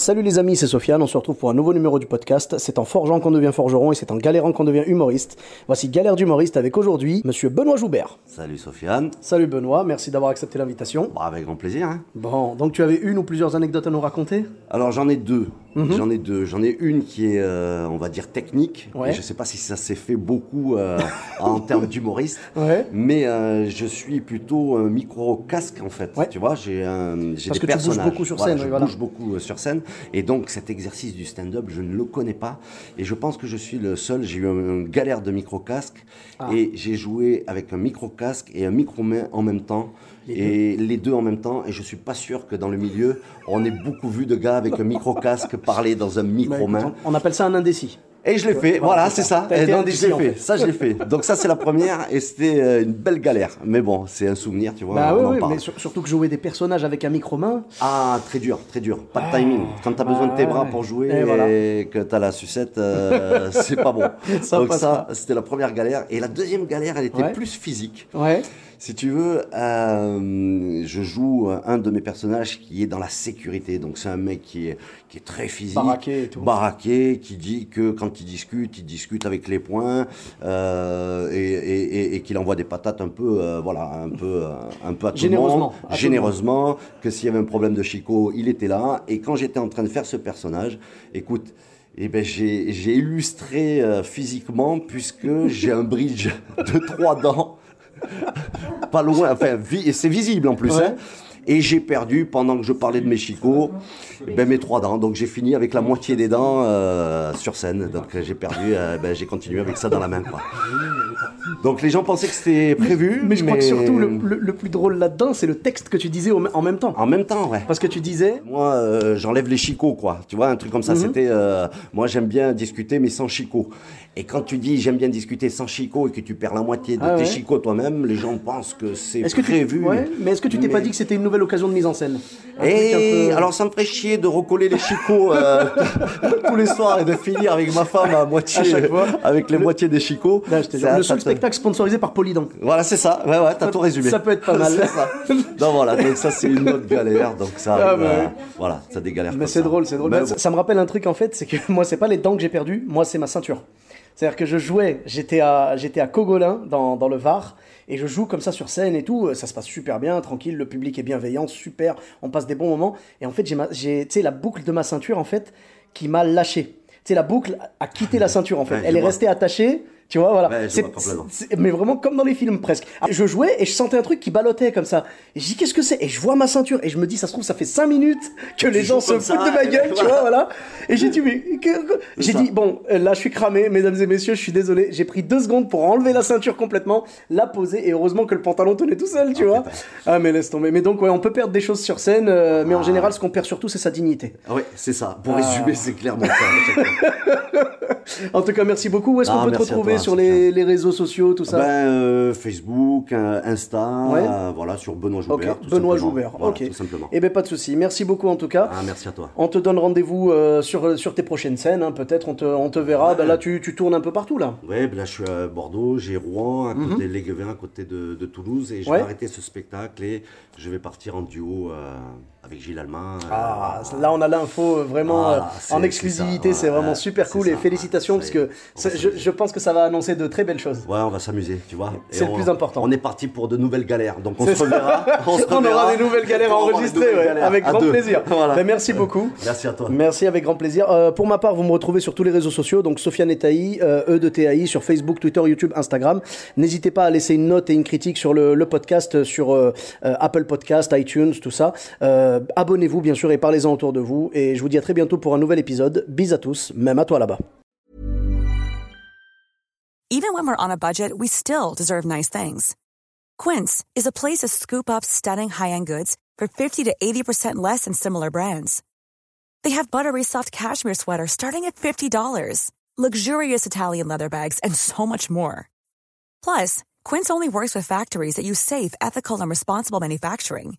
Salut les amis, c'est Sofiane, on se retrouve pour un nouveau numéro du podcast. C'est en forgeant qu'on devient forgeron et c'est en galérant qu'on devient humoriste. Voici Galère d'humoriste avec aujourd'hui Monsieur Benoît Joubert. Salut Sofiane. Salut Benoît, merci d'avoir accepté l'invitation. Bah, avec grand plaisir. hein. Bon, donc tu avais une ou plusieurs anecdotes à nous raconter? Alors j'en ai deux. Mhm. J'en ai deux. J'en ai une qui est, euh, on va dire, technique. Ouais. Et je sais pas si ça s'est fait beaucoup euh, en termes d'humoriste. Ouais. Mais euh, je suis plutôt micro-casque en fait. Ouais. Tu vois, j'ai un, j'ai Parce des que tu bouges personnages. beaucoup sur Voilà, scène, Je oui, voilà. bouge beaucoup euh, sur scène. Et donc cet exercice du stand-up, je ne le connais pas. Et je pense que je suis le seul. J'ai eu un- une galère de micro-casque. Ah. Et j'ai joué avec un micro-casque et un micro-main en même temps. et les deux en même temps. Et je suis pas sûr que dans le milieu, on ait beaucoup vu de gars avec un micro-casque parler dans un Bah, micro-main. écoute, on appelle ça un indécis. Et je l'ai fait, voilà, c'est ça. T'as Et je l'ai en fait. fait. Ça, je l'ai fait. Donc ça, c'est la première, et c'était euh, une belle galère. Mais bon, c'est un souvenir, tu vois. bah on oui, en oui, parle. mais sur- surtout que jouer des personnages avec un micro-main, Ah, très dur, très dur. Pas de timing. Quand t'as besoin de tes bras ouais. pour jouer Et et, voilà. que t'as la sucette, euh, c'est pas bon. Ça Donc ça, c'était la première galère. Et la deuxième galère, elle était Ouais. plus physique. ouais. Si tu veux, euh, je joue un de mes personnages qui est dans la sécurité. Donc c'est un mec qui est, qui est très physique, Baraqué et tout. baraqué, qui dit que quand il discute, il discute avec les poings euh, et, et- et- et qu'il envoie des patates un peu, euh, voilà, un peu, euh, un peu à tout le Généreusement, monde, généreusement. Que s'il y avait un problème de Chico, il était là. Et quand j'étais en train de faire ce personnage, écoute. Eh ben, j'ai j'ai illustré euh, physiquement puisque j'ai un bridge de trois dents pas loin, enfin, c'est visible en plus. Hein. Et j'ai perdu, pendant que je parlais de mes chicots, ben, mes trois dents. Donc j'ai fini avec la moitié des dents euh, sur scène. Donc j'ai perdu, euh, ben, j'ai continué avec ça dans la main. Quoi. Donc les gens pensaient que c'était prévu. Mais je crois que surtout le, le- le plus drôle là-dedans, c'est le texte que tu disais au- en même temps. En même temps, ouais. Parce que tu disais, Moi, euh, j'enlève les chicots, quoi. Tu vois, un truc comme ça. Mhm. C'était. moi, j'aime bien discuter, mais sans chicots. Et quand tu dis j'aime bien discuter sans chicots et que tu perds la moitié de Ah tes ouais. chicots toi-même, les gens pensent que c'est que prévu. tu, ouais, mais est-ce que tu t'es pas dit que c'était une nouvelle occasion de mise en scène Et peu- alors ça me ferait chier de recoller les chicots euh, tous les soirs et de finir avec ma femme à moitié À avec les moitiés des chicots. Là, je Ça- le seul spectacle sponsorisé par Polydent. Voilà, c'est ça. Ouais, ouais, t'as tout résumé. ça peut être pas mal. Ça. Non, voilà. Donc ça, c'est une autre galère. Donc ça, Ah, arrive, bah euh, oui. voilà, ça des galères. Mais c'est drôle, c'est drôle. Mais bon. ça, ça me rappelle un truc en fait, c'est que moi, c'est pas les dents que j'ai perdues, moi, c'est ma ceinture. C'est-à-dire que je jouais, j'étais à, j'étais à Cogolin, dans, dans le Var, et je joue comme ça sur scène et tout. Ça se passe super bien, tranquille, le public est bienveillant, super, on passe des bons moments. Et en fait, j'ai, tu sais, la boucle de ma ceinture, en fait, qui m'a lâché. Tu sais, la boucle a quitté la ceinture, en fait. Ouais, Elle est vois. restée attachée. Tu vois, voilà. Ouais, vois mais vraiment comme dans les films presque. Ah, Je jouais et je sentais un truc qui ballottait comme ça. Et je dis qu'est-ce que c'est? Et je vois ma ceinture et je me dis ça se trouve ça fait 5 minutes que les gens se foutent ça, de ma gueule, tu vois, voilà. Et j'ai dit mais j'ai dit bon euh, là je suis cramé, mesdames et messieurs, je suis désolé. J'ai pris deux secondes pour enlever la ceinture complètement, la poser et heureusement que le pantalon tenait tout seul, tu vois. Ah mais laisse tomber. Mais donc ouais on peut perdre des choses sur scène, euh, mais en général ce qu'on perd surtout c'est sa dignité. Ah ouais, c'est ça. Pour Ah. résumer, c'est clairement ça. En tout cas merci beaucoup. Où est-ce qu'on Ah, peut te retrouver toi, sur les, les réseaux sociaux tout ça Ben, euh, Facebook, euh, Insta, Ouais. euh, voilà, sur Benoît Joubert. tout Benoît. Joubert. Voilà, ok. Tout simplement. Eh ben pas de souci. Merci beaucoup en tout cas. Ah, merci à toi. On te donne rendez-vous euh, sur, sur tes prochaines scènes, hein, peut-être, on te, on te verra. Ben là, tu, tu tournes un peu partout, là. Ouais, ben là je suis à Bordeaux, j'ai Rouen, à côté de Léguevin, à côté de, de Toulouse, et je vais arrêter ce spectacle et je vais partir en duo avec Gilles Allemand. euh, Ah, là, on a l'info euh, vraiment Voilà, euh, en exclusivité, c'est vraiment super cool ça, et félicitations parce que je, pense que ça va annoncer de très belles choses. Ouais, on va s'amuser, tu vois. C'est le plus important. On est parti pour de nouvelles galères, donc on se reverra. On, se On reverra aura des nouvelles galères nouvelles ouais, galères avec à grand deux. plaisir. Voilà. Ben, merci beaucoup. Merci à toi. Merci avec grand plaisir. Euh, pour ma part, vous me retrouvez sur tous les réseaux sociaux, donc Sofiane et Taï, euh, E de TAI, sur Facebook, Twitter, YouTube, Instagram. N'hésitez pas à laisser une note et une critique sur le, le podcast, sur euh, euh, Apple Podcast, iTunes, tout ça. Euh, Abonnez-vous bien sûr et parlez-en autour de vous. Et je vous dis à très bientôt pour un nouvel épisode. Bis à tous, même à toi là-bas. Even when we're on a budget, we still deserve nice things. Quince is a place to scoop up stunning high-end goods for 50 to 80% less than similar brands. They have buttery soft cashmere sweaters starting at $50, luxurious Italian leather bags, and so much more. Plus, Quince only works with factories that use safe, ethical, and responsible manufacturing.